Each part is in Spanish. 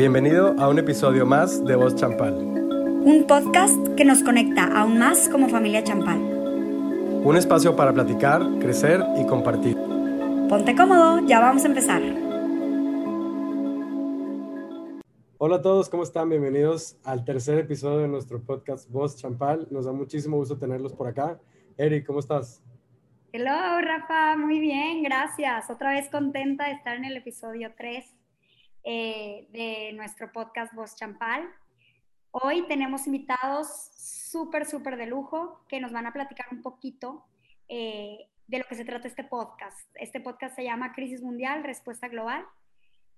Bienvenido a un episodio más de Voz Champal. Un podcast que nos conecta aún más como familia Champal. Un espacio para platicar, crecer y compartir. Ponte cómodo, ya vamos a empezar. Hola a todos, ¿cómo están? Bienvenidos al tercer episodio de nuestro podcast Voz Champal. Nos da muchísimo gusto tenerlos por acá. Eric, ¿cómo estás? Hello, Rafa, muy bien, gracias. Otra vez contenta de estar en el episodio 3 eh, de nuestro podcast Voz Champal. Hoy tenemos invitados súper, súper de lujo que nos van a platicar un poquito eh, de lo que se trata este podcast. Este podcast se llama Crisis Mundial, Respuesta Global.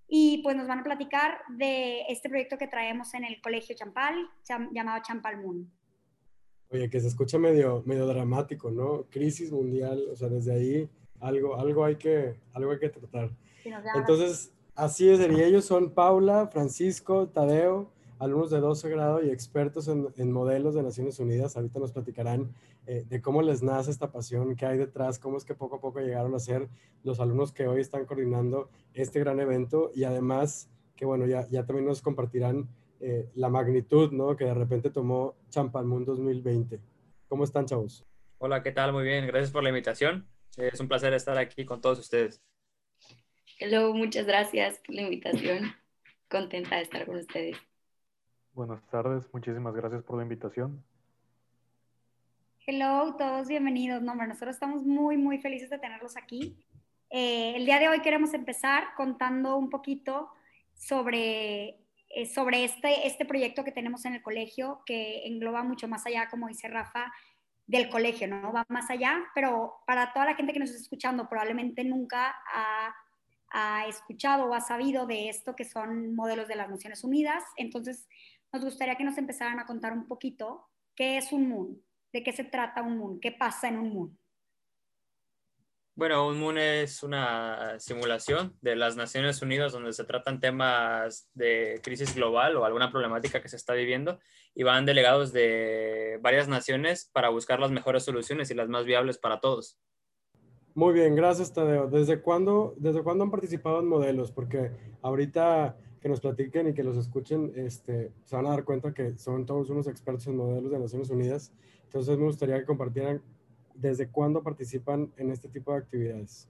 Y pues nos van a platicar de este proyecto que traemos en el Colegio Champal, llamado Champal Moon. Oye, que se escucha medio, medio dramático, ¿no? Crisis mundial, o sea, desde ahí algo, algo, hay, que, algo hay que tratar. Entonces, Así es, y ellos son Paula, Francisco, Tadeo, alumnos de 12 grado y expertos en, modelos de Naciones Unidas. Ahorita nos platicarán eh, de cómo les nace esta pasión, qué hay detrás, cómo es que poco a poco llegaron a ser los alumnos que hoy están coordinando este gran evento y además que bueno, ya, también nos compartirán eh, la magnitud, ¿no? Que de repente tomó Champalmún 2020. ¿Cómo están, chavos? Hola, ¿qué tal? Muy bien, gracias por la invitación. Es un placer estar aquí con todos ustedes. Hello, muchas gracias por la invitación. Contenta de estar con ustedes. Buenas tardes, muchísimas gracias por la invitación. Hello, todos bienvenidos. No, nosotros estamos muy, muy felices de tenerlos aquí. Eh, el día de hoy queremos empezar contando un poquito sobre, eh, sobre este, este proyecto que tenemos en el colegio, que engloba mucho más allá, como dice Rafa, del colegio, ¿no? Va más allá, pero para toda la gente que nos está escuchando, probablemente nunca ha ha escuchado o ha sabido de esto que son modelos de las Naciones Unidas. Entonces, nos gustaría que nos empezaran a contar un poquito qué es un MOON, de qué se trata un MOON, qué pasa en un MOON. Bueno, un MOON es una simulación de las Naciones Unidas donde se tratan temas de crisis global o alguna problemática que se está viviendo y van delegados de varias naciones para buscar las mejores soluciones y las más viables para todos. Muy bien, gracias Tadeo. ¿Desde cuándo, ¿Desde cuándo han participado en modelos? Porque ahorita que nos platiquen y que los escuchen, este, se van a dar cuenta que son todos unos expertos en modelos de Naciones Unidas. Entonces me gustaría que compartieran desde cuándo participan en este tipo de actividades.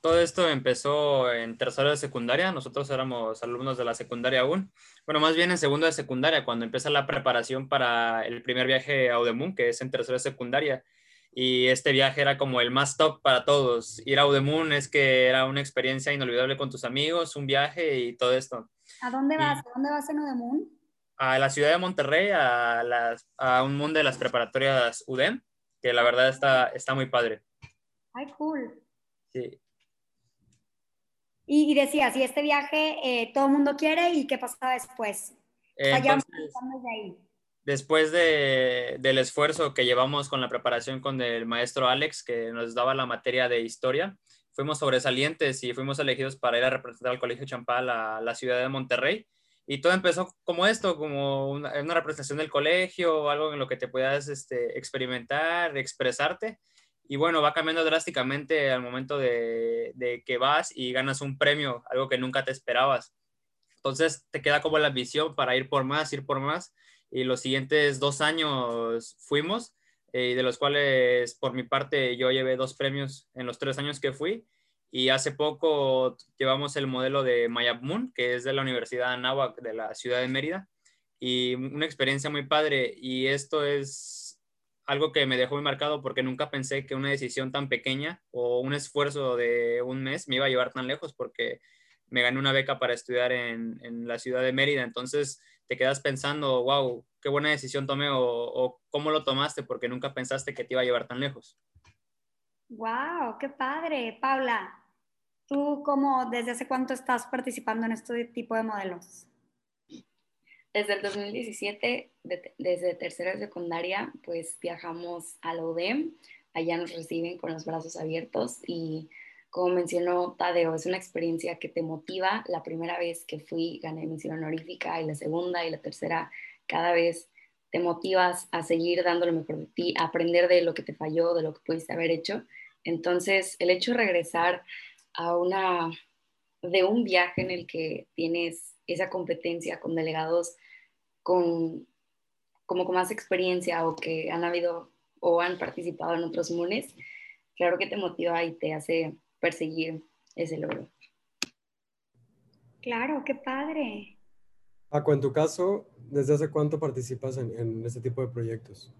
Todo esto empezó en tercero de secundaria, nosotros éramos alumnos de la secundaria aún, bueno, más bien en segundo de secundaria, cuando empieza la preparación para el primer viaje a Udemun, que es en tercero de secundaria, y este viaje era como el más top para todos. Ir a Udemun es que era una experiencia inolvidable con tus amigos, un viaje y todo esto. ¿A dónde vas? ¿A dónde vas en Udemun? A la ciudad de Monterrey, a, las, a un mundo de las preparatorias UDEM, que la verdad está, está muy padre. Ay, cool. Sí. Y, y decías, y este viaje eh, todo el mundo quiere, ¿y qué pasa después? Entonces, de ahí después de, del esfuerzo que llevamos con la preparación con el maestro Alex, que nos daba la materia de historia, fuimos sobresalientes y fuimos elegidos para ir a representar al Colegio Champal a la ciudad de Monterrey. Y todo empezó como esto, como una, representación del colegio, algo en lo que te puedas este, experimentar, expresarte. Y bueno, va cambiando drásticamente al momento de, de que vas y ganas un premio, algo que nunca te esperabas. Entonces te queda como la visión para ir por más, ir por más y los siguientes dos años fuimos, eh, de los cuales por mi parte yo llevé dos premios en los tres años que fui. Y hace poco llevamos el modelo de Mayab Moon, que es de la Universidad Anáhuac de la ciudad de Mérida. Y una experiencia muy padre. Y esto es algo que me dejó muy marcado porque nunca pensé que una decisión tan pequeña o un esfuerzo de un mes me iba a llevar tan lejos porque me gané una beca para estudiar en, en la ciudad de Mérida. Entonces, te quedas pensando, wow, qué buena decisión tomé o, cómo lo tomaste porque nunca pensaste que te iba a llevar tan lejos. Wow, qué padre. Paula, ¿tú cómo, desde hace cuánto estás participando en este tipo de modelos? Desde el 2017, desde tercera secundaria, pues viajamos a la UDEM. Allá nos reciben con los brazos abiertos y como mencionó Tadeo, es una experiencia que te motiva. La primera vez que fui gané mención honorífica y la segunda y la tercera cada vez te motivas a seguir dando lo mejor de ti, a aprender de lo que te falló, de lo que pudiste haber hecho. Entonces, el hecho de regresar a una, de un viaje en el que tienes esa competencia con delegados con como con más experiencia o que han habido o han participado en otros MUNES, claro que te motiva y te hace perseguir ese logro. Claro, qué padre. Paco, en tu caso, ¿desde hace cuánto participas en, este tipo de proyectos?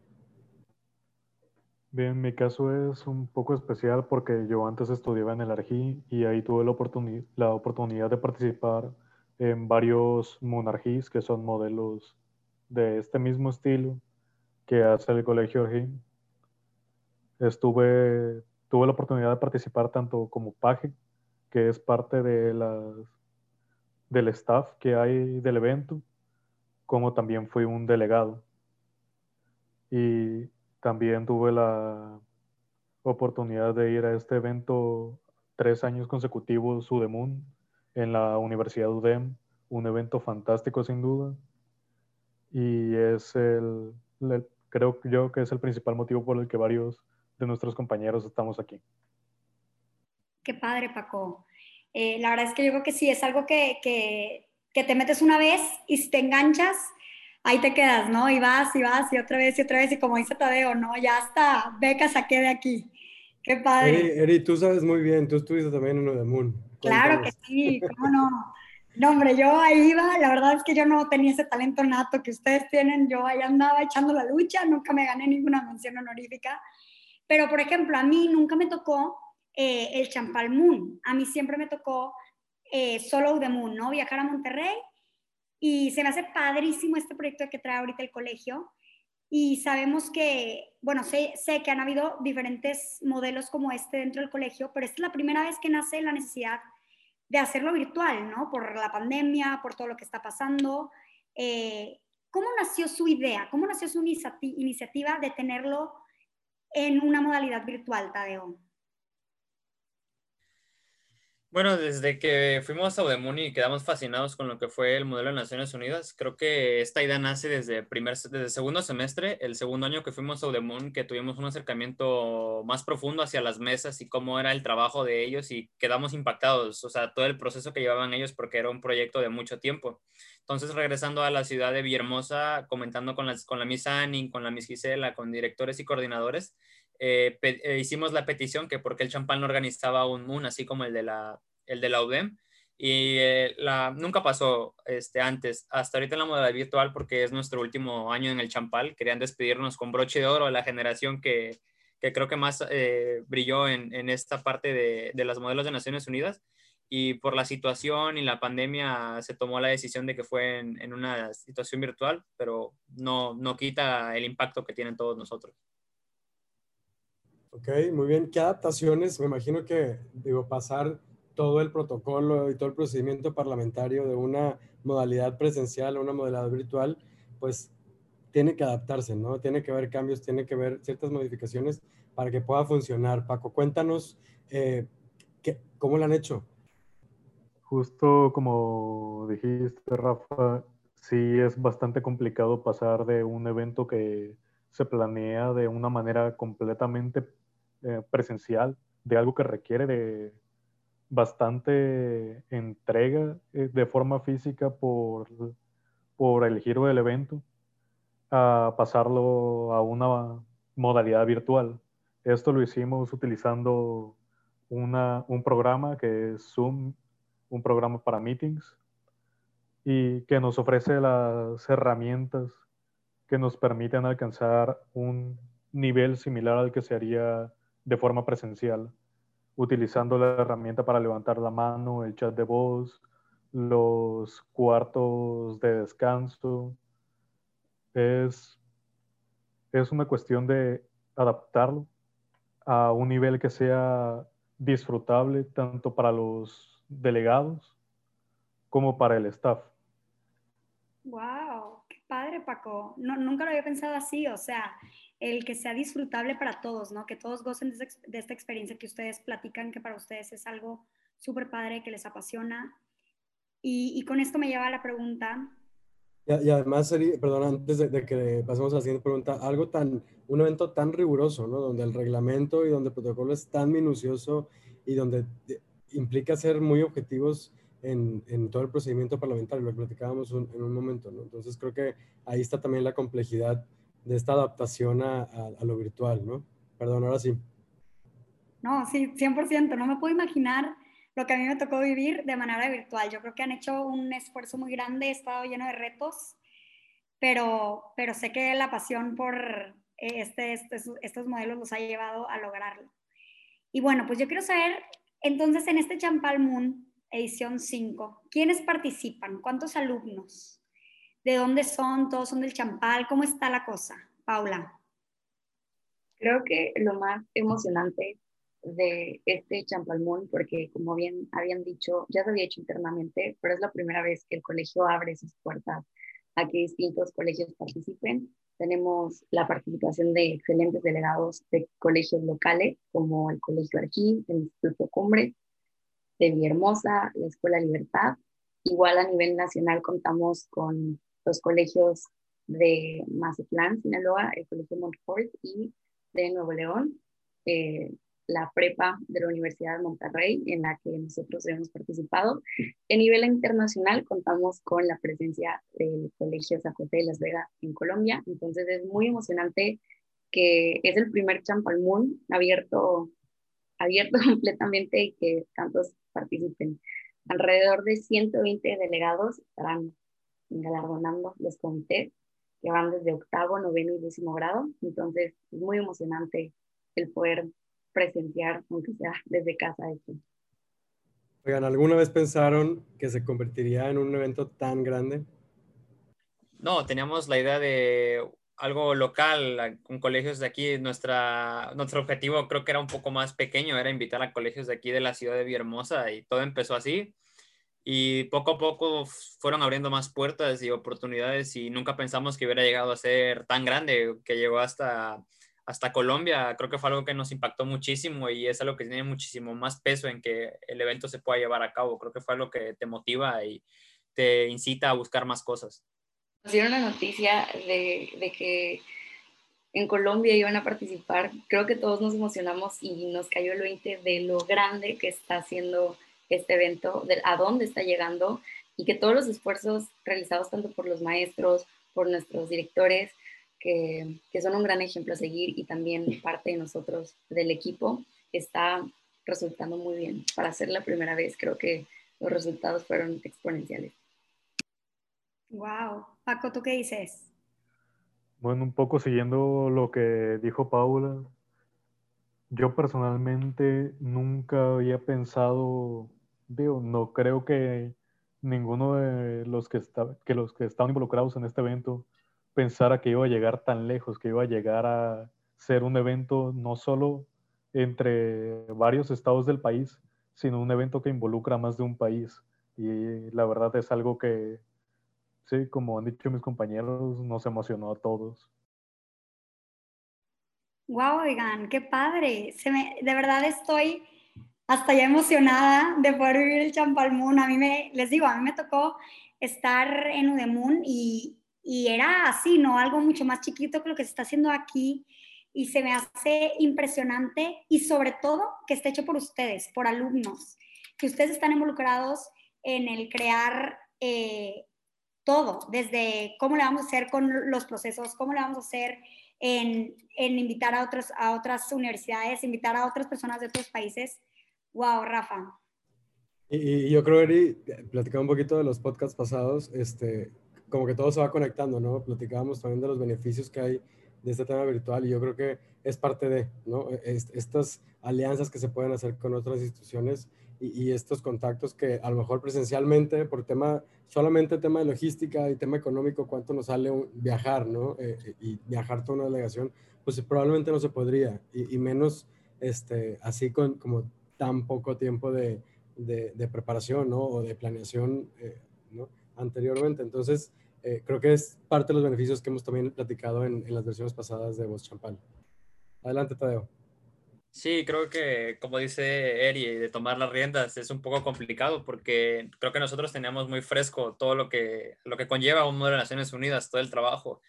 Bien, mi caso es un poco especial porque yo antes estudiaba en el ARGI y ahí tuve la, la oportunidad de participar en varios monarquíes que son modelos de este mismo estilo que hace el Colegio ARGI. Estuve, tuve la oportunidad de participar tanto como paje, que es parte de las, del staff que hay del evento, como también fui un delegado. Y también tuve la oportunidad de ir a este evento tres años consecutivos, UDEMUN, en la Universidad UDEM, un evento fantástico sin duda. Y es el, creo yo que es el principal motivo por el que varios de nuestros compañeros estamos aquí. Qué padre, Paco. Eh, la verdad es que yo creo que sí, es algo que, que, que te metes una vez y si te enganchas, ahí te quedas, ¿no? Y vas y vas y otra vez y otra vez y como dice Tadeo, ¿no? Ya hasta beca saqué de aquí. Qué padre. Eri, tú sabes muy bien, tú estuviste también en Udemun. Claro que sí, cómo no. No, hombre, yo ahí iba, la verdad es que yo no tenía ese talento nato que ustedes tienen, yo ahí andaba echando la lucha, nunca me gané ninguna mención honorífica, pero por ejemplo, a mí nunca me tocó eh, el Champal Moon, a mí siempre me tocó eh, solo Moon, ¿no? Viajar a Monterrey y se me hace padrísimo este proyecto que trae ahorita el colegio. Y sabemos que, bueno, sé, sé que han habido diferentes modelos como este dentro del colegio, pero esta es la primera vez que nace la necesidad de hacerlo virtual, ¿no? Por la pandemia, por todo lo que está pasando. Eh, ¿Cómo nació su idea? ¿Cómo nació su iniciativa de tenerlo en una modalidad virtual, Tadeo? Bueno, desde que fuimos a Udemuni y quedamos fascinados con lo que fue el modelo de Naciones Unidas, creo que esta idea nace desde, primer, desde segundo semestre, el segundo año que fuimos a Udemuni, que tuvimos un acercamiento más profundo hacia las mesas y cómo era el trabajo de ellos y quedamos impactados, o sea, todo el proceso que llevaban ellos porque era un proyecto de mucho tiempo. Entonces, regresando a la ciudad de Villahermosa, comentando con, las, con la Miss Annie, con la Miss Gisela, con directores y coordinadores, eh, eh, hicimos la petición que porque el champán no organizaba un MUN, así como el de la, el de la UDEM, y eh, la, nunca pasó este, antes, hasta ahorita en la modalidad virtual, porque es nuestro último año en el champal, querían despedirnos con broche de oro, la generación que, que creo que más brilló en, en, esta parte de, de los modelos de Naciones Unidas, y por la situación y la pandemia se tomó la decisión de que fue en, en una situación virtual, pero no, no quita el impacto que tienen todos nosotros. Ok, muy bien. ¿Qué adaptaciones? Me imagino que, digo, pasar todo el protocolo y todo el procedimiento parlamentario de una modalidad presencial a una modalidad virtual, pues tiene que adaptarse, ¿no? Tiene que haber cambios, tiene que haber ciertas modificaciones para que pueda funcionar. Paco, cuéntanos eh, ¿qué, cómo lo han hecho. Justo como dijiste, Rafa, sí es bastante complicado pasar de un evento que se planea de una manera completamente eh, presencial, de algo que requiere de bastante entrega eh, de forma física por, por el giro del evento, a pasarlo a una modalidad virtual. Esto lo hicimos utilizando una, un programa que es Zoom, un programa para meetings, y que nos ofrece las herramientas que nos permiten alcanzar un nivel similar al que se haría de forma presencial, utilizando la herramienta para levantar la mano, el chat de voz, los cuartos de descanso. Es, es una cuestión de adaptarlo a un nivel que sea disfrutable tanto para los delegados como para el staff. ¡Wow! ¡Qué padre, Paco! No, nunca lo había pensado así, o sea, el que sea disfrutable para todos, ¿no? Que todos gocen de, esta experiencia que ustedes platican, que para ustedes es algo súper padre, que les apasiona. Y, con esto me lleva a la pregunta. Y, además, perdón, antes de, que pasemos a la siguiente pregunta, algo tan, un evento tan riguroso, ¿no? Donde el reglamento y donde el protocolo es tan minucioso y donde implica ser muy objetivos en, en, todo el procedimiento parlamentario, lo platicábamos en un momento, ¿no? Entonces creo que ahí está también la complejidad de esta adaptación a, a, lo virtual, ¿no? Perdón, ahora sí. No, sí, 100%. No me puedo imaginar lo que a mí me tocó vivir de manera virtual. Yo creo que han hecho un esfuerzo muy grande, he estado lleno de retos, pero, pero sé que la pasión por este, este, estos modelos los ha llevado a lograrlo. Y bueno, pues yo quiero saber, entonces en este Champal Moon, edición 5, ¿quiénes participan? ¿Cuántos alumnos? ¿De dónde son? ¿Todos son del Champal? ¿Cómo está la cosa? Paula. Creo que lo más emocionante de este Champalmón, porque como bien habían dicho, ya se había hecho internamente, pero es la primera vez que el colegio abre sus puertas a que distintos colegios participen. Tenemos la participación de excelentes delegados de colegios locales, como el Colegio Arquín, el Instituto Cumbre, de Villahermosa, la Escuela Libertad. Igual a nivel nacional contamos con los colegios de Mazatlán, Sinaloa, el Colegio Montfort y de Nuevo León, eh, la prepa de la Universidad de Monterrey, en la que nosotros hemos participado. En nivel internacional contamos con la presencia del Colegio Zacote de Las Vegas en Colombia, entonces es muy emocionante que es el primer Champalmún abierto, abierto completamente y que tantos participen. Alrededor de 120 delegados estarán galardonando los comités que van desde octavo, noveno y décimo grado, entonces es muy emocionante el poder presenciar, aunque sea desde casa esto. Oigan, ¿alguna vez pensaron que se convertiría en un evento tan grande? No, teníamos la idea de algo local, con colegios de aquí. Nuestra, nuestro objetivo creo que era un poco más pequeño, era invitar a colegios de aquí de la ciudad de Villahermosa y todo empezó así. Y poco a poco fueron abriendo más puertas y oportunidades y nunca pensamos que hubiera llegado a ser tan grande, que llegó hasta hasta Colombia, creo que fue algo que nos impactó muchísimo y es algo que tiene muchísimo más peso en que el evento se pueda llevar a cabo. Creo que fue algo que te motiva y te incita a buscar más cosas. Nos dieron la noticia de, que en Colombia iban a participar. Creo que todos nos emocionamos y nos cayó el 20 de lo grande que está haciendo este evento, de a dónde está llegando y que todos los esfuerzos realizados tanto por los maestros, por nuestros directores, que, son un gran ejemplo a seguir y también parte de nosotros del equipo está resultando muy bien. Para ser la primera vez, creo que los resultados fueron exponenciales. Wow. Paco, ¿tú qué dices? Bueno, un poco siguiendo lo que dijo Paula, yo personalmente nunca había pensado, digo, no creo que ninguno de los que, está, que los que estaban involucrados en este evento pensara que iba a llegar tan lejos, que iba a llegar a ser un evento no solo entre varios estados del país, sino un evento que involucra más de un país. Y la verdad es algo que, sí, como han dicho mis compañeros, nos emocionó a todos. Wow, oigan, qué padre. Se me, de verdad estoy hasta ya emocionada de poder vivir el Champalmún. A mí me, les digo, a mí me tocó estar en Udemun y, y era así, ¿no? Algo mucho más chiquito que lo que se está haciendo aquí y se me hace impresionante y sobre todo que esté hecho por ustedes, por alumnos, que ustedes están involucrados en el crear eh, todo, desde cómo le vamos a hacer con los procesos, cómo le vamos a hacer en, en invitar a, otros, a otras universidades, invitar a otras personas de otros países. Wow, Rafa. Y, yo creo, Eri, platicaba un poquito de los podcasts pasados, este, como que todo se va conectando, ¿no? Platicábamos también de los beneficios que hay de este tema virtual y yo creo que es parte de, ¿no? estas alianzas que se pueden hacer con otras instituciones y, estos contactos que a lo mejor presencialmente, por tema, solamente tema de logística y tema económico, cuánto nos sale viajar, ¿no? Eh, y viajar toda una delegación, pues probablemente no se podría y, menos este, así con como tan poco tiempo de, de, preparación, ¿no? O de planeación, eh, ¿no? Anteriormente. Entonces, eh, creo que es parte de los beneficios que hemos también platicado en, las versiones pasadas de Voz Champán. Adelante, Tadeo. Sí, creo que, como dice Eri, de tomar las riendas es un poco complicado porque creo que nosotros teníamos muy fresco todo lo que, lo que conlleva un modelo de Naciones Unidas, todo el trabajo.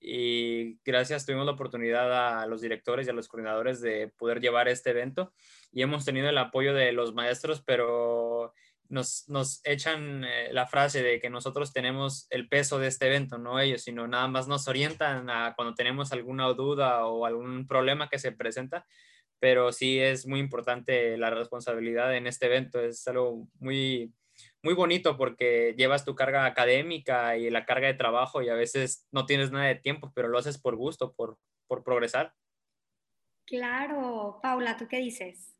Y gracias, tuvimos la oportunidad a los directores y a los coordinadores de poder llevar este evento y hemos tenido el apoyo de los maestros, pero nos, nos echan eh, la frase de que nosotros tenemos el peso de este evento, no ellos, sino nada más nos orientan a cuando tenemos alguna duda o algún problema que se presenta, pero sí es muy importante la responsabilidad en este evento, es algo muy, muy bonito porque llevas tu carga académica y la carga de trabajo y a veces no tienes nada de tiempo, pero lo haces por gusto, por, por progresar. Claro, Paula, ¿tú qué dices?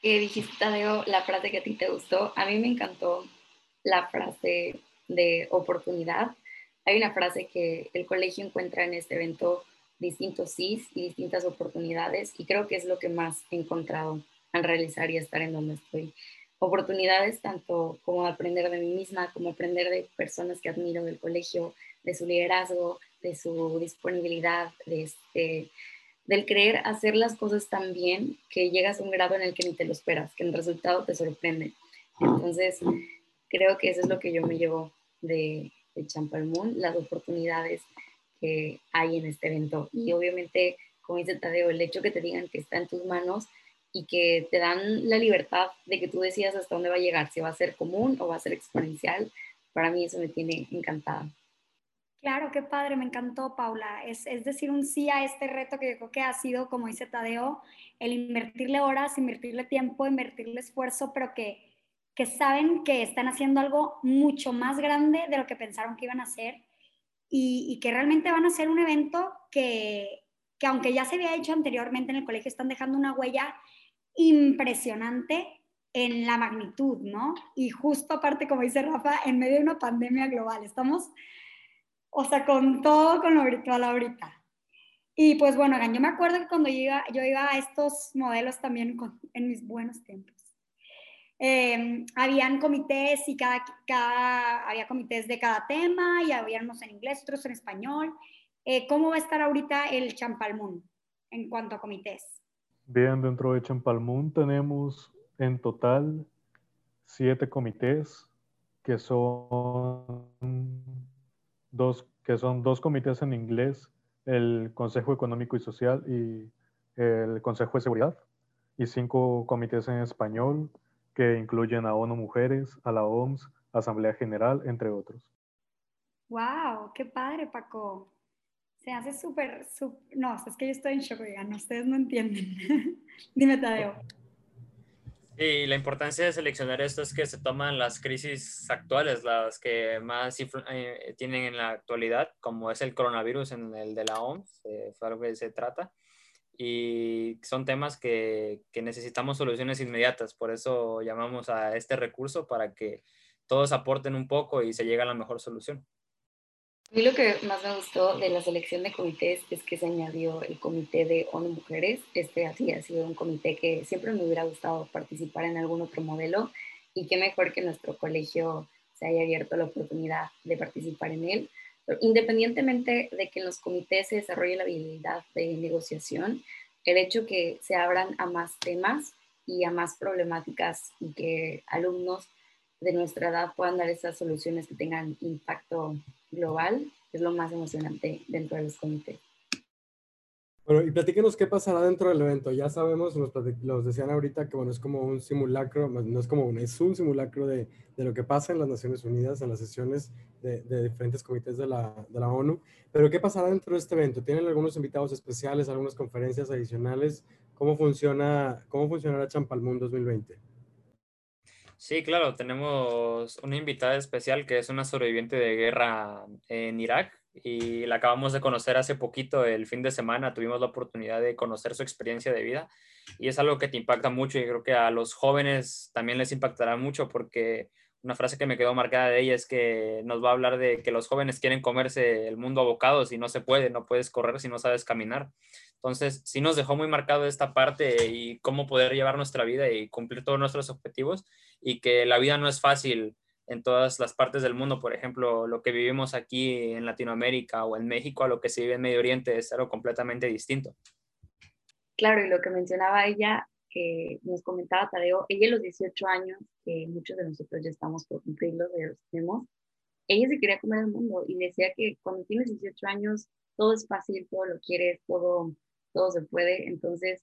Que dijiste, Tadeo, la frase que a ti te gustó. A mí me encantó la frase de oportunidad. Hay una frase que el colegio encuentra en este evento distintos sís y distintas oportunidades y creo que es lo que más he encontrado al realizar y estar en donde estoy. Oportunidades tanto como aprender de mí misma, como aprender de personas que admiro del colegio, de su liderazgo, de su disponibilidad, de este, del creer hacer las cosas tan bien que llegas a un grado en el que ni te lo esperas, que el resultado te sorprende. Entonces, creo que eso es lo que yo me llevo de, de Champalmún, las oportunidades que hay en este evento. Y obviamente, como dice Tadeo, el hecho que te digan que está en tus manos y que te dan la libertad de que tú decidas hasta dónde va a llegar, si va a ser común o va a ser exponencial, para mí eso me tiene encantada. Claro, qué padre, me encantó, Paula. Es, decir, un sí a este reto que yo creo que ha sido, como dice Tadeo, el invertirle horas, invertirle tiempo, invertirle esfuerzo, pero que, que saben que están haciendo algo mucho más grande de lo que pensaron que iban a hacer y, que realmente van a ser un evento que, que, aunque ya se había hecho anteriormente en el colegio, están dejando una huella impresionante en la magnitud, ¿no? Y justo aparte, como dice Rafa, en medio de una pandemia global. Estamos o sea, con todo con lo virtual ahorita. Y pues bueno, yo me acuerdo que cuando yo iba, yo iba a estos modelos también en mis buenos tiempos. Em, habían comités y cada, cada, había comités de cada tema y había unos en inglés, otros en español. Eh, ¿Cómo va a estar ahorita el Champalmún en cuanto a comités? Bien, dentro de Champalmún tenemos en total siete comités que son dos, que son dos comités en inglés, el Consejo Económico y Social y el Consejo de Seguridad, y cinco comités en español que incluyen a ONU Mujeres, a la OMS, Asamblea General, entre otros. ¡Wow! ¡Qué padre, Paco! Se hace súper, no, es que yo estoy en shock, oigan, ustedes no entienden. Dime, Tadeo. Y la importancia de seleccionar esto es que se toman las crisis actuales, las que más eh, tienen en la actualidad, como es el coronavirus en el de la OMS, eh, fue algo que se trata, y son temas que, que necesitamos soluciones inmediatas, por eso llamamos a este recurso para que todos aporten un poco y se llegue a la mejor solución. A mí lo que más me gustó de la selección de comités es que se añadió el comité de ONU Mujeres. Este así ha sido un comité que siempre me hubiera gustado participar en algún otro modelo y qué mejor que nuestro colegio se haya abierto la oportunidad de participar en él. Independientemente de que en los comités se desarrolle la habilidad de negociación, el hecho que se abran a más temas y a más problemáticas y que alumnos de nuestra edad puedan dar esas soluciones que tengan impacto global, es lo más emocionante dentro de los comités. Bueno, y platíquenos qué pasará dentro del evento. Ya sabemos, nos, decían ahorita que bueno, es como un simulacro, no es como un, es un simulacro de, de lo que pasa en las Naciones Unidas, en las sesiones de, de diferentes comités de la, de la, ONU. Pero ¿qué pasará dentro de este evento? ¿Tienen algunos invitados especiales, algunas conferencias adicionales? ¿Cómo funciona, cómo funcionará Champalmún 2020? Sí, claro, tenemos una invitada especial que es una sobreviviente de guerra en Irak y la acabamos de conocer hace poquito, el fin de semana, tuvimos la oportunidad de conocer su experiencia de vida y es algo que te impacta mucho y creo que a los jóvenes también les impactará mucho porque una frase que me quedó marcada de ella es que nos va a hablar de que los jóvenes quieren comerse el mundo a bocados y no se puede, no puedes correr si no sabes caminar. Entonces, sí nos dejó muy marcado esta parte y cómo poder llevar nuestra vida y cumplir todos nuestros objetivos y que la vida no es fácil en todas las partes del mundo. Por ejemplo, lo que vivimos aquí en Latinoamérica o en México a lo que se vive en Medio Oriente es algo completamente distinto. Claro, y lo que mencionaba ella, que nos comentaba Tadeo, ella a los 18 años, que muchos de nosotros ya estamos por cumplirlos, ya los tenemos, ella se quería comer el mundo y decía que cuando tienes 18 años todo es fácil, todo lo quieres, todo todo se puede. Entonces,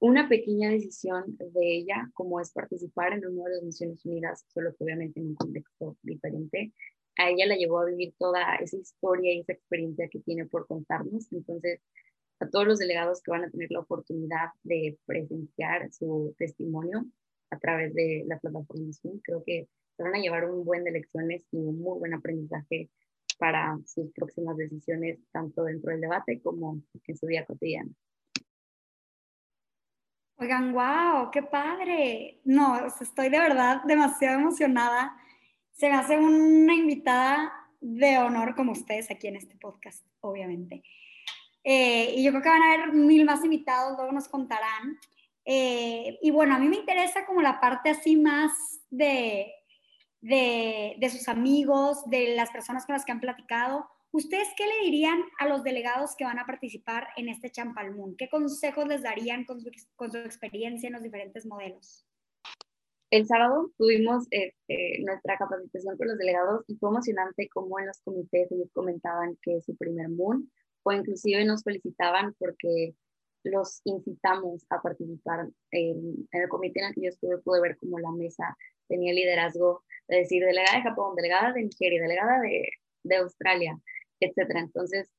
una pequeña decisión de ella, como es participar en uno de las Naciones Unidas, solo que obviamente en un contexto diferente, a ella la llevó a vivir toda esa historia y esa experiencia que tiene por contarnos. Entonces, a todos los delegados que van a tener la oportunidad de presenciar su testimonio a través de la plataforma Zoom, creo que se van a llevar un buen de lecciones y un muy buen aprendizaje para sus próximas decisiones, tanto dentro del debate como en su día cotidiano. Oigan, wow, qué padre. No, estoy de verdad demasiado emocionada. Se me hace una invitada de honor como ustedes aquí en este podcast, obviamente. Eh, y yo creo que van a haber mil más invitados, luego nos contarán. Eh, y bueno, a mí me interesa como la parte así más de, de, de sus amigos, de las personas con las que han platicado. ¿Ustedes qué le dirían a los delegados que van a participar en este Champalmún? ¿Qué consejos les darían con su, con su experiencia en los diferentes modelos? El sábado tuvimos este, nuestra capacitación con los delegados y fue emocionante como en los comités ellos comentaban que es su primer Moon o inclusive nos felicitaban porque los incitamos a participar. En, el comité en el que yo estuve pude ver como la mesa tenía liderazgo de decir delegada de Japón, delegada de Nigeria, delegada de, de Australia, etcétera. Entonces,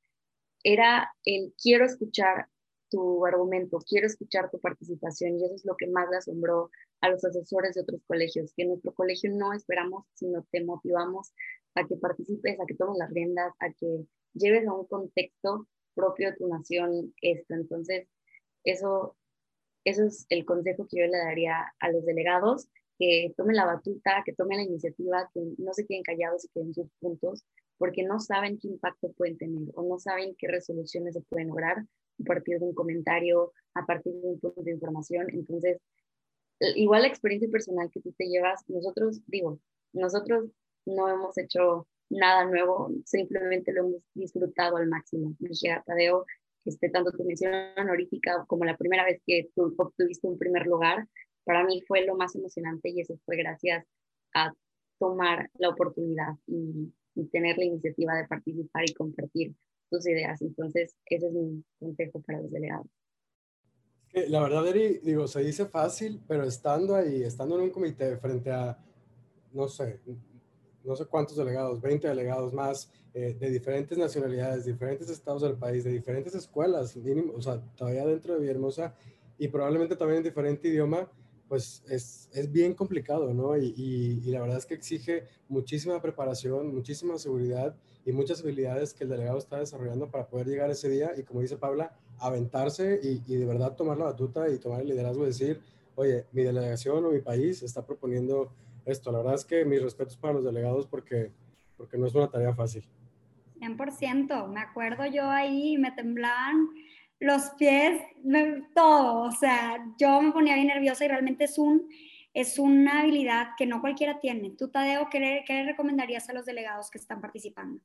era el quiero escuchar tu argumento, quiero escuchar tu participación y eso es lo que más le asombró a los asesores de otros colegios, que en nuestro colegio no esperamos, sino te motivamos a que participes, a que tomes las riendas, a que lleves a un contexto propio de tu nación esto. Entonces, eso, eso es el consejo que yo le daría a los delegados, que tomen la batuta, que tomen la iniciativa, que no se queden callados y que den sus puntos, porque no saben qué impacto pueden tener o no saben qué resoluciones se pueden lograr a partir de un comentario, a partir de un punto de información. Entonces, igual la experiencia personal que tú te llevas, nosotros, digo, nosotros no hemos hecho nada nuevo, simplemente lo hemos disfrutado al máximo. Llega Tadeo, este, tanto tu mención honorífica como la primera vez que tú obtuviste un primer lugar, para mí fue lo más emocionante y eso fue gracias a tomar la oportunidad y, tener la iniciativa de participar y compartir tus ideas. Entonces, ese es mi consejo para los delegados. La verdad, Eri, digo, se dice fácil, pero estando ahí, estando en un comité frente a, no sé, no sé cuántos delegados, 20 delegados más, eh, de diferentes nacionalidades, diferentes estados del país, de diferentes escuelas, mínimo, o sea, todavía dentro de Villahermosa y probablemente también en diferente idioma, pues es, es bien complicado, ¿no? Y, y, la verdad es que exige muchísima preparación, muchísima seguridad y muchas habilidades que el delegado está desarrollando para poder llegar ese día y, como dice Paula, aventarse y, y de verdad tomar la batuta y tomar el liderazgo y decir, oye, mi delegación o mi país está proponiendo esto. La verdad es que mis respetos para los delegados porque, porque no es una tarea fácil. 100%, me acuerdo yo ahí, me temblaban los pies, todo, o sea, yo me ponía bien nerviosa y realmente es, un, es una habilidad que no cualquiera tiene. Tú, Tadeo, ¿qué, qué recomendarías a los delegados que están participando?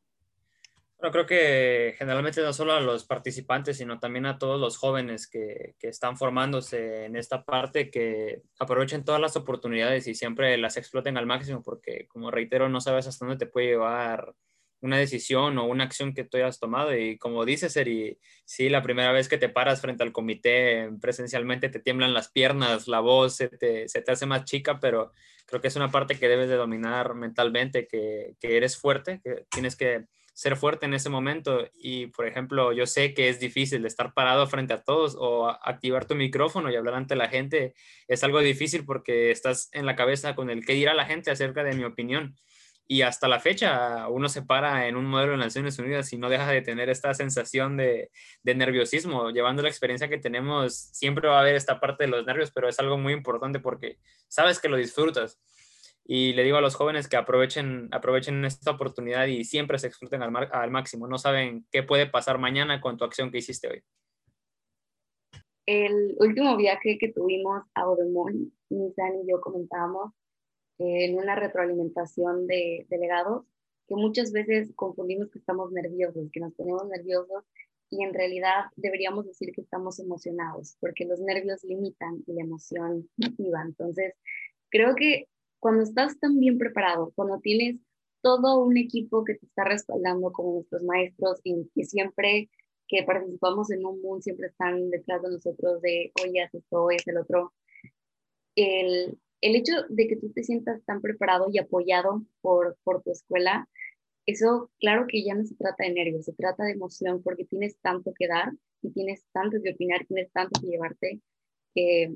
Bueno, creo que generalmente no solo a los participantes, sino también a todos los jóvenes que, que, están formándose en esta parte, que aprovechen todas las oportunidades y siempre las exploten al máximo, porque como reitero, no sabes hasta dónde te puede llevar una decisión o una acción que tú hayas tomado. Y como dices, Eri, sí, la primera vez que te paras frente al comité presencialmente te tiemblan las piernas, la voz se te, se te hace más chica, pero creo que es una parte que debes de dominar mentalmente, que, que eres fuerte, que tienes que ser fuerte en ese momento. Y, por ejemplo, yo sé que es difícil estar parado frente a todos o activar tu micrófono y hablar ante la gente. Es algo difícil porque estás en la cabeza con el que dirá la gente acerca de mi opinión. Y hasta la fecha uno se para en un modelo de Naciones Unidas y no deja de tener esta sensación de, de, nerviosismo. Llevando la experiencia que tenemos, siempre va a haber esta parte de los nervios, pero es algo muy importante porque sabes que lo disfrutas y le digo a los jóvenes que aprovechen, aprovechen esta oportunidad y siempre se expluten al, al máximo. No saben qué puede pasar mañana con tu acción que hiciste hoy. El último viaje que tuvimos a Odemón, Nisan y yo comentábamos en una retroalimentación de delegados que muchas veces confundimos que estamos nerviosos, que nos ponemos nerviosos y en realidad deberíamos decir que estamos emocionados, porque los nervios limitan y la emoción motiva. Entonces, creo que cuando estás tan bien preparado, cuando tienes todo un equipo que te está respaldando como nuestros maestros y que siempre que participamos en un mundo siempre están detrás de nosotros de, oye, haz esto, es el otro. El, el hecho de que tú te sientas tan preparado y apoyado por, por tu escuela, eso claro que ya no se trata de nervios, se trata de emoción porque tienes tanto que dar y tienes tanto que opinar, tienes tanto que llevarte, que,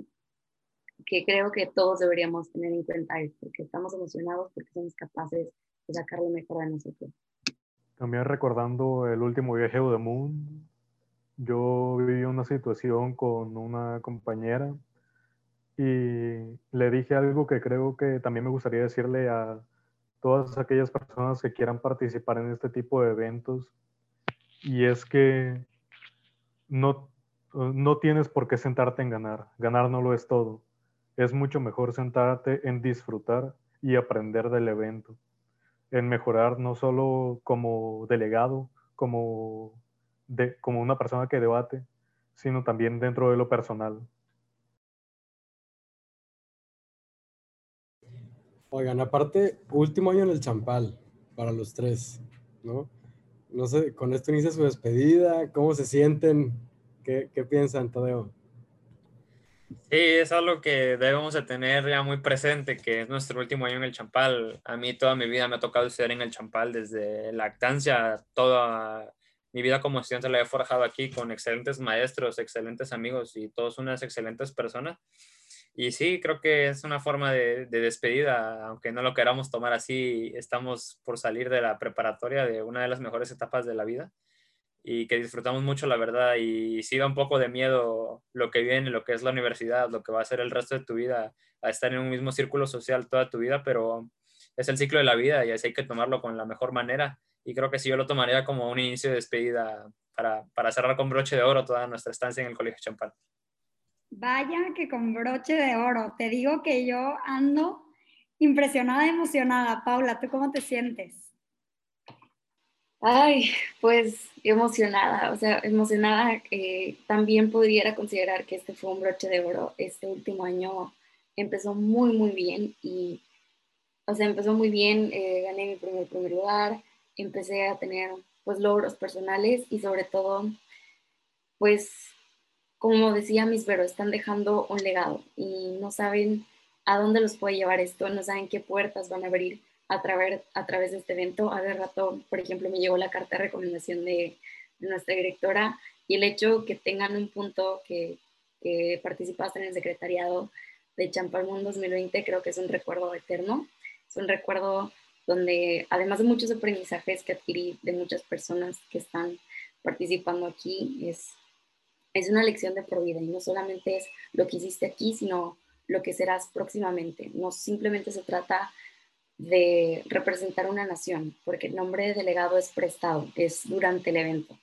que creo que todos deberíamos tener en cuenta esto, que estamos emocionados porque somos capaces de sacar lo mejor de nosotros. También recordando el último viaje de Moon, yo viví una situación con una compañera y le dije algo que creo que también me gustaría decirle a todas aquellas personas que quieran participar en este tipo de eventos y es que no, no tienes por qué sentarte en ganar, ganar no lo es todo, es mucho mejor sentarte en disfrutar y aprender del evento, en mejorar no solo como delegado, como, de, como una persona que debate, sino también dentro de lo personal. Oigan, aparte, último año en el Champal para los tres, ¿no? No sé, con esto inicia su despedida, ¿cómo se sienten? ¿Qué, qué piensan, Tadeo? Sí, es algo que debemos de tener ya muy presente, que es nuestro último año en el Champal. A mí toda mi vida me ha tocado estudiar en el Champal, desde lactancia, toda mi vida como estudiante la he forjado aquí con excelentes maestros, excelentes amigos y todos unas excelentes personas. Y sí, creo que es una forma de, despedida, aunque no lo queramos tomar así, estamos por salir de la preparatoria de una de las mejores etapas de la vida y que disfrutamos mucho, la verdad, y sí da un poco de miedo lo que viene, lo que es la universidad, lo que va a ser el resto de tu vida, a estar en un mismo círculo social toda tu vida, pero es el ciclo de la vida y así hay que tomarlo con la mejor manera. Y creo que sí, yo lo tomaría como un inicio de despedida para, para cerrar con broche de oro toda nuestra estancia en el Colegio Champán. Vaya que con broche de oro. Te digo que yo ando impresionada, emocionada. Paula, ¿tú cómo te sientes? Ay, pues emocionada, o sea, emocionada que también pudiera considerar que este fue un broche de oro. Este último año empezó muy, muy bien y, o sea, empezó muy bien, eh, gané mi primer, primer lugar, empecé a tener pues logros personales y sobre todo, pues como decía Miss Vero, están dejando un legado y no saben a dónde los puede llevar esto, no saben qué puertas van a abrir a través, a través de este evento. Hace rato, por ejemplo, me llegó la carta de recomendación de, nuestra directora y el hecho que tengan un punto que, que participaste en el secretariado de Champalmón 2020 creo que es un recuerdo eterno, es un recuerdo donde además de muchos aprendizajes que adquirí de muchas personas que están participando aquí, es es una lección de por vida y no solamente es lo que hiciste aquí, sino lo que serás próximamente. No simplemente se trata de representar una nación, porque el nombre de delegado es prestado, es durante el evento,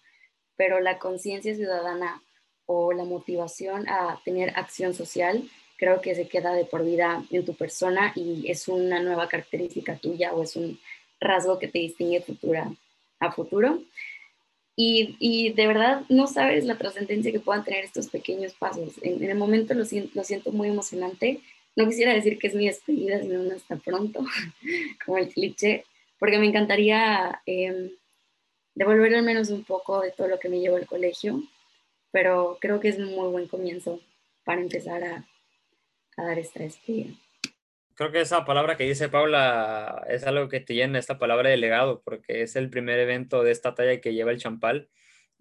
pero la conciencia ciudadana o la motivación a tener acción social creo que se queda de por vida en tu persona y es una nueva característica tuya o es un rasgo que te distingue futura, a futuro. Y, de verdad no sabes la trascendencia que puedan tener estos pequeños pasos. En, el momento lo, lo, siento muy emocionante. No quisiera decir que es mi despedida, sino un hasta pronto, como el cliché, porque me encantaría eh, devolver al menos un poco de todo lo que me llevó el colegio, pero creo que es un muy buen comienzo para empezar a, a dar esta despedida creo que esa palabra que dice Paula es algo que te llena esta palabra de legado, porque es el primer evento de esta talla que lleva el champal.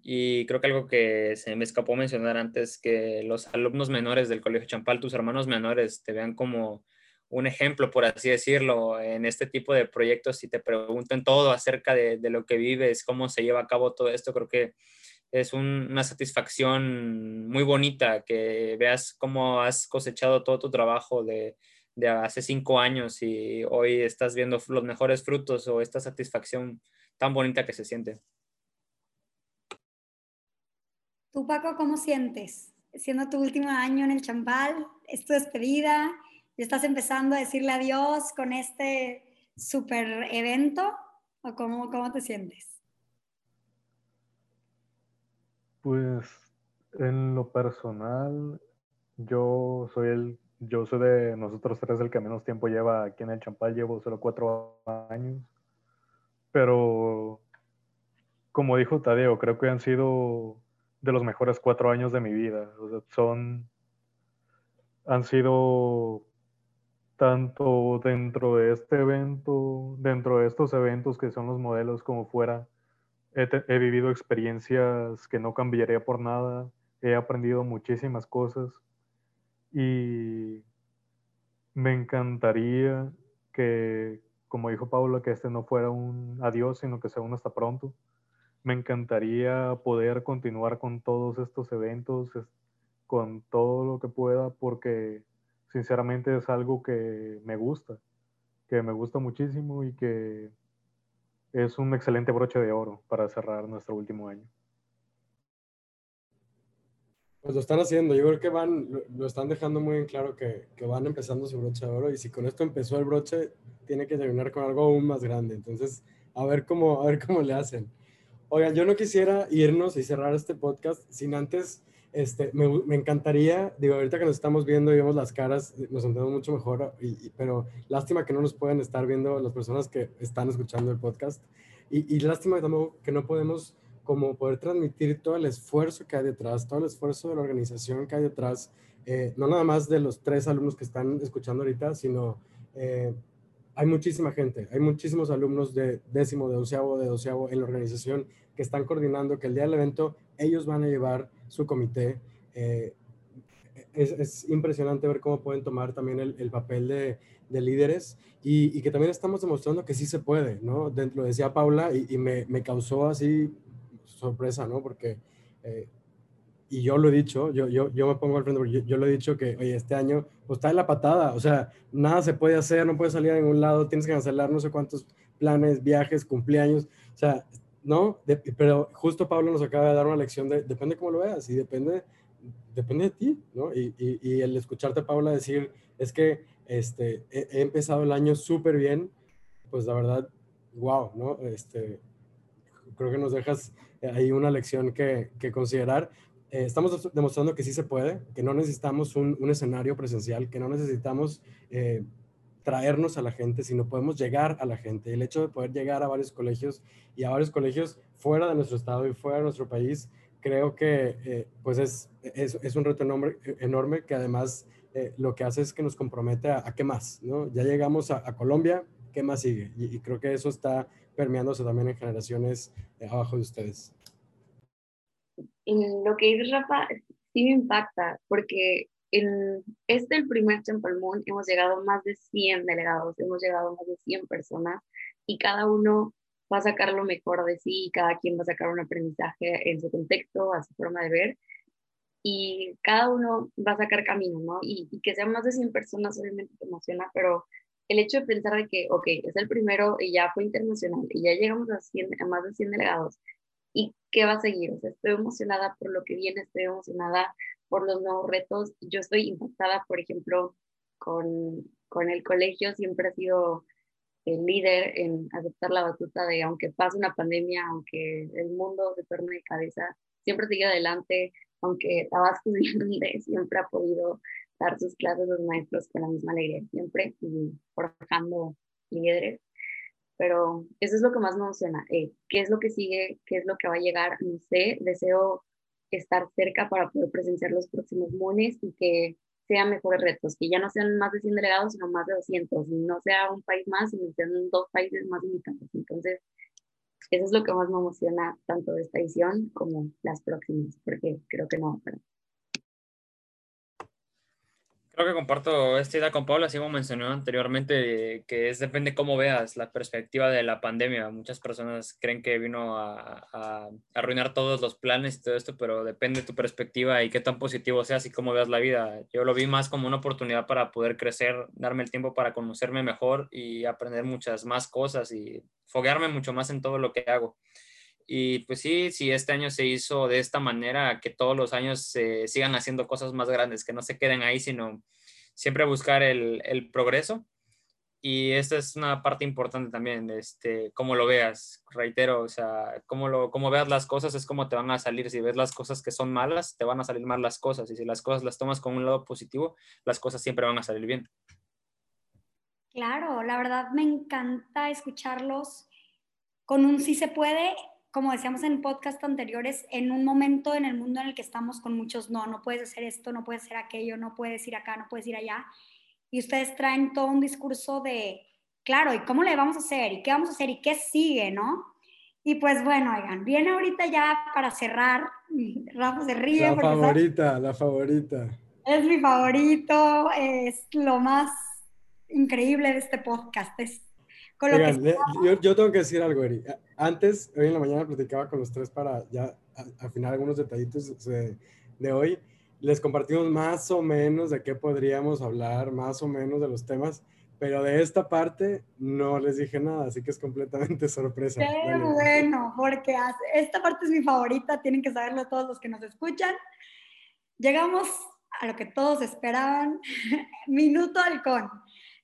Y creo que algo que se me escapó mencionar antes, que los alumnos menores del Colegio Champal, tus hermanos menores, te vean como un ejemplo, por así decirlo, en este tipo de proyectos y te pregunten todo acerca de, lo que vives, cómo se lleva a cabo todo esto, creo que es una satisfacción muy bonita que veas cómo has cosechado todo tu trabajo de, de hace cinco años y hoy estás viendo los mejores frutos o esta satisfacción tan bonita que se siente. Tú, Paco, ¿cómo sientes? Siendo tu último año en el Champal, es tu despedida, y estás empezando a decirle adiós con este super evento, ¿o cómo, cómo te sientes? Pues en lo personal, yo soy el yo soy de nosotros tres el que menos tiempo lleva aquí en el Champal, llevo solo cuatro años. Pero como dijo Tadeo, creo que han sido de los mejores cuatro años de mi vida. son, han sido tanto dentro de este evento, dentro de estos eventos que son los modelos como fuera, he, vivido experiencias que no cambiaría por nada, he aprendido muchísimas cosas y me encantaría que, como dijo Paula, que este no fuera un adiós, sino que sea un hasta pronto. Me encantaría poder continuar con todos estos eventos, con todo lo que pueda, porque sinceramente es algo que me gusta, que me gusta muchísimo y que es un excelente broche de oro para cerrar nuestro último año. Pues lo están haciendo, yo creo que van, lo, están dejando muy en claro que, que, van empezando su broche de oro y si con esto empezó el broche, tiene que terminar con algo aún más grande. Entonces, a ver cómo, a ver cómo le hacen. Oigan, yo no quisiera irnos y cerrar este podcast sin antes, este, me, me encantaría, digo, ahorita que nos estamos viendo y vemos las caras, nos entendemos mucho mejor, y, pero lástima que no nos pueden estar viendo las personas que están escuchando el podcast. Y, y lástima también que no podemos como poder transmitir todo el esfuerzo que hay detrás, todo el esfuerzo de la organización que hay detrás, eh, no nada más de los tres alumnos que están escuchando ahorita, sino eh, hay muchísima gente, hay muchísimos alumnos de décimo, de doceavo, de doceavo en la organización que están coordinando que el día del evento ellos van a llevar su comité. Eh, es, impresionante ver cómo pueden tomar también el, papel de, líderes y, que también estamos demostrando que sí se puede, ¿no? Dentro, decía Paula, y, me, me, causó así sorpresa, ¿no? Porque eh, y yo lo he dicho, yo, yo, yo me pongo al frente porque yo, lo he dicho que, oye, este año, pues está en la patada, o sea, nada se puede hacer, no puedes salir a ningún lado, tienes que cancelar no sé cuántos planes, viajes, cumpleaños, o sea, ¿no? pero justo Pablo nos acaba de dar una lección de, depende cómo lo veas y depende, depende de ti, ¿no? Y, y, el escucharte, Paula, decir, es que este, he, he empezado el año súper bien, pues la verdad, wow, ¿no? Este, creo que nos dejas ahí una lección que, que considerar. Eh, estamos demostrando que sí se puede, que no necesitamos un, escenario presencial, que no necesitamos eh, traernos a la gente, sino podemos llegar a la gente. El hecho de poder llegar a varios colegios y a varios colegios fuera de nuestro estado y fuera de nuestro país, creo que eh, pues es, es, un reto enorme, enorme que además lo que hace es que nos compromete a, qué más, ¿no? Ya llegamos a, Colombia, ¿qué más sigue? Y, y, creo que eso está permeándose también en generaciones abajo de ustedes en lo que dice Rafa sí me impacta, porque en este, el primer Temple Moon, hemos llegado más de 100 delegados, hemos llegado más de 100 personas y cada uno va a sacar lo mejor de sí, cada quien va a sacar un aprendizaje en su contexto, a su forma de ver y cada uno va a sacar camino, ¿no? Y, que sean más de 100 personas obviamente te emociona, pero el hecho de pensar de que, ok, es el primero y ya fue internacional y ya llegamos a, 100, a más de 100 delegados y qué va a seguir. O sea, estoy emocionada por lo que viene, estoy emocionada por los nuevos retos. Yo estoy impactada, por ejemplo, con, con el colegio, siempre ha sido el líder en aceptar la batuta de aunque pase una pandemia, aunque el mundo se torne de cabeza, siempre sigue adelante, aunque Tabasco siempre ha podido dar sus clases los maestros con la misma alegría siempre y forjando líderes pero eso es lo que más me emociona. Eh, ¿Qué es lo que sigue? ¿Qué es lo que va a llegar? No sé, deseo estar cerca para poder presenciar los próximos MONES y que sean mejores retos, que ya no sean más de 100 delegados, sino más de 200, y no sea un país más, sino sean dos países más invitados. Entonces, eso es lo que más me emociona, tanto de esta edición como las próximas, porque creo que no, Creo que comparto esta idea con Pablo, así como mencionó anteriormente, que es depende cómo veas la perspectiva de la pandemia. Muchas personas creen que vino a, arruinar todos los planes y todo esto, pero depende de tu perspectiva y qué tan positivo seas y cómo veas la vida. Yo lo vi más como una oportunidad para poder crecer, darme el tiempo para conocerme mejor y aprender muchas más cosas y foguearme mucho más en todo lo que hago. Y pues sí, si este año se hizo de esta manera, que todos los años se sigan haciendo cosas más grandes, que no se queden ahí, sino siempre buscar el, el progreso. Y esta es una parte importante también, este, cómo lo veas, reitero, o sea, cómo, lo, cómo veas las cosas es como te van a salir. Si ves las cosas que son malas, te van a salir mal las cosas. Y si las cosas las tomas con un lado positivo, las cosas siempre van a salir bien. Claro, la verdad me encanta escucharlos con un sí se puede como decíamos en podcast anteriores, en un momento en el mundo en el que estamos con muchos no, no puedes hacer esto, no puedes hacer aquello, no puedes ir acá, no puedes ir allá. Y ustedes traen todo un discurso de, claro, ¿y cómo le vamos a hacer? ¿Y qué vamos a hacer? ¿Y qué sigue? ¿No? Y pues bueno, oigan, viene ahorita ya para cerrar. Rafa se ríe. La favorita, la favorita. Es mi favorito, es lo más increíble de este podcast. Es yo, tengo que decir algo, Eri. Antes, hoy en la mañana platicaba con los tres para ya afinar algunos detallitos de, de hoy. Les compartimos más o menos de qué podríamos hablar, más o menos de los temas, pero de esta parte no les dije nada, así que es completamente sorpresa. Qué bueno, porque esta parte es mi favorita, tienen que saberlo todos los que nos escuchan. Llegamos a lo que todos esperaban, Minuto Halcón.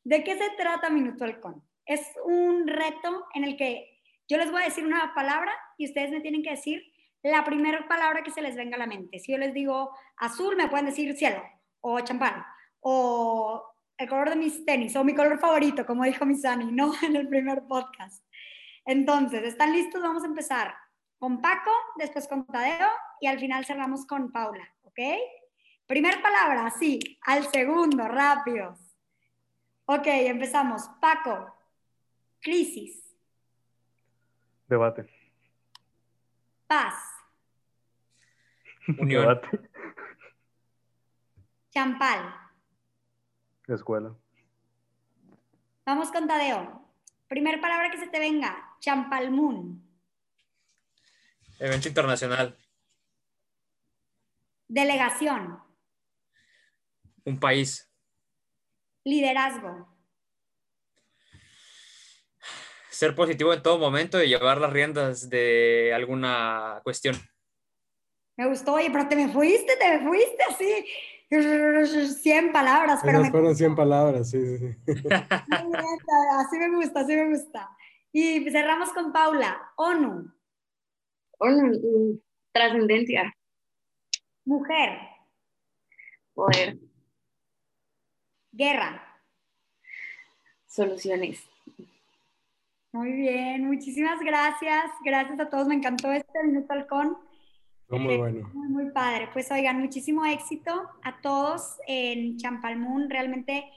¿De qué se trata Minuto Halcón? Es un reto en el que yo les voy a decir una palabra y ustedes me tienen que decir la primera palabra que se les venga a la mente. Si yo les digo azul, me pueden decir cielo o champán o el color de mis tenis o mi color favorito, como dijo mi Sani, ¿no? En el primer podcast. Entonces, ¿están listos? Vamos a empezar con Paco, después con Tadeo y al final cerramos con Paula, ¿ok? Primer palabra, sí, al segundo, rápidos. Ok, empezamos. Paco, Crisis. Debate. Paz. Unión. Debate. Champal. Escuela. Vamos con Tadeo. Primer palabra que se te venga. Champalmún. Evento internacional. Delegación. Un país. Liderazgo ser positivo en todo momento y llevar las riendas de alguna cuestión. Me gustó, oye, pero te me fuiste, te me fuiste así. 100 palabras, pero. me... fueron 100 palabras, sí, sí, sí. así me gusta, así me gusta. Y cerramos con Paula. ONU. ONU, trascendencia. Mujer. Poder. Guerra. Soluciones. Muy bien, muchísimas gracias. Gracias a todos, me encantó este Minuto Halcón. muy bueno. Muy, muy padre. Pues oigan, muchísimo éxito a todos en Champalmún. Realmente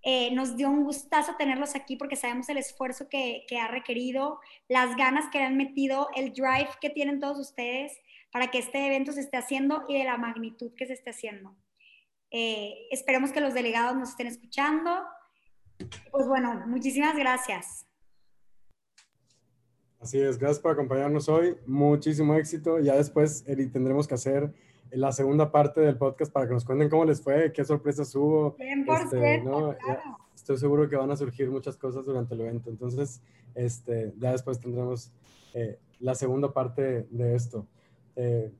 eh, nos dio un gustazo tenerlos aquí porque sabemos el esfuerzo que, que, ha requerido, las ganas que le han metido, el drive que tienen todos ustedes para que este evento se esté haciendo y de la magnitud que se esté haciendo. Eh, esperemos que los delegados nos estén escuchando. Pues bueno, muchísimas gracias. Así es, gracias por acompañarnos hoy. Muchísimo éxito. Ya después, Eri, tendremos que hacer la segunda parte del podcast para que nos cuenten cómo les fue, qué sorpresas hubo. 100%, este, ¿no? estoy seguro que van a surgir muchas cosas durante el evento. Entonces, este, ya después tendremos eh, la segunda parte de esto. Eh,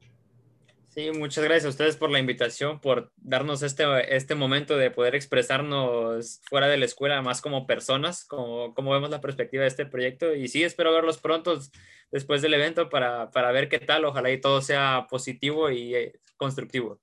Sí, muchas gracias a ustedes por la invitación, por darnos este, este momento de poder expresarnos fuera de la escuela, más como personas, como, como vemos la perspectiva de este proyecto. Y sí, espero verlos pronto después del evento para, para ver qué tal. Ojalá y todo sea positivo y eh, constructivo.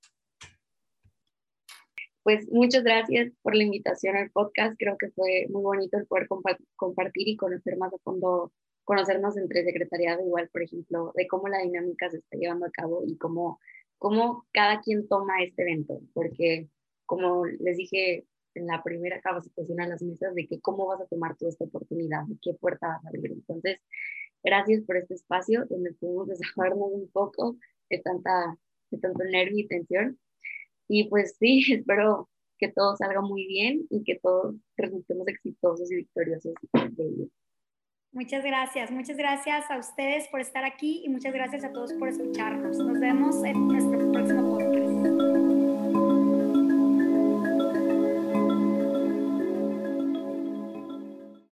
Pues muchas gracias por la invitación al podcast. Creo que fue muy bonito el poder compartir y conocer más a fondo, conocernos entre secretariado, igual, por ejemplo, de cómo la dinámica se está llevando a cabo y cómo cómo cada quien toma este evento, porque como les dije en la primera capacitación a las mesas, de que cómo vas a tomar tú esta oportunidad, de qué puerta vas a abrir. Entonces, gracias por este espacio donde pudimos desahogarnos un poco de, tanta, de tanto nervio y tensión. Y pues sí, espero que todo salga muy bien y que todos resultemos exitosos y victoriosos de ello. Muchas gracias, muchas gracias a ustedes por estar aquí y muchas gracias a todos por escucharnos. Nos vemos en nuestro próximo podcast.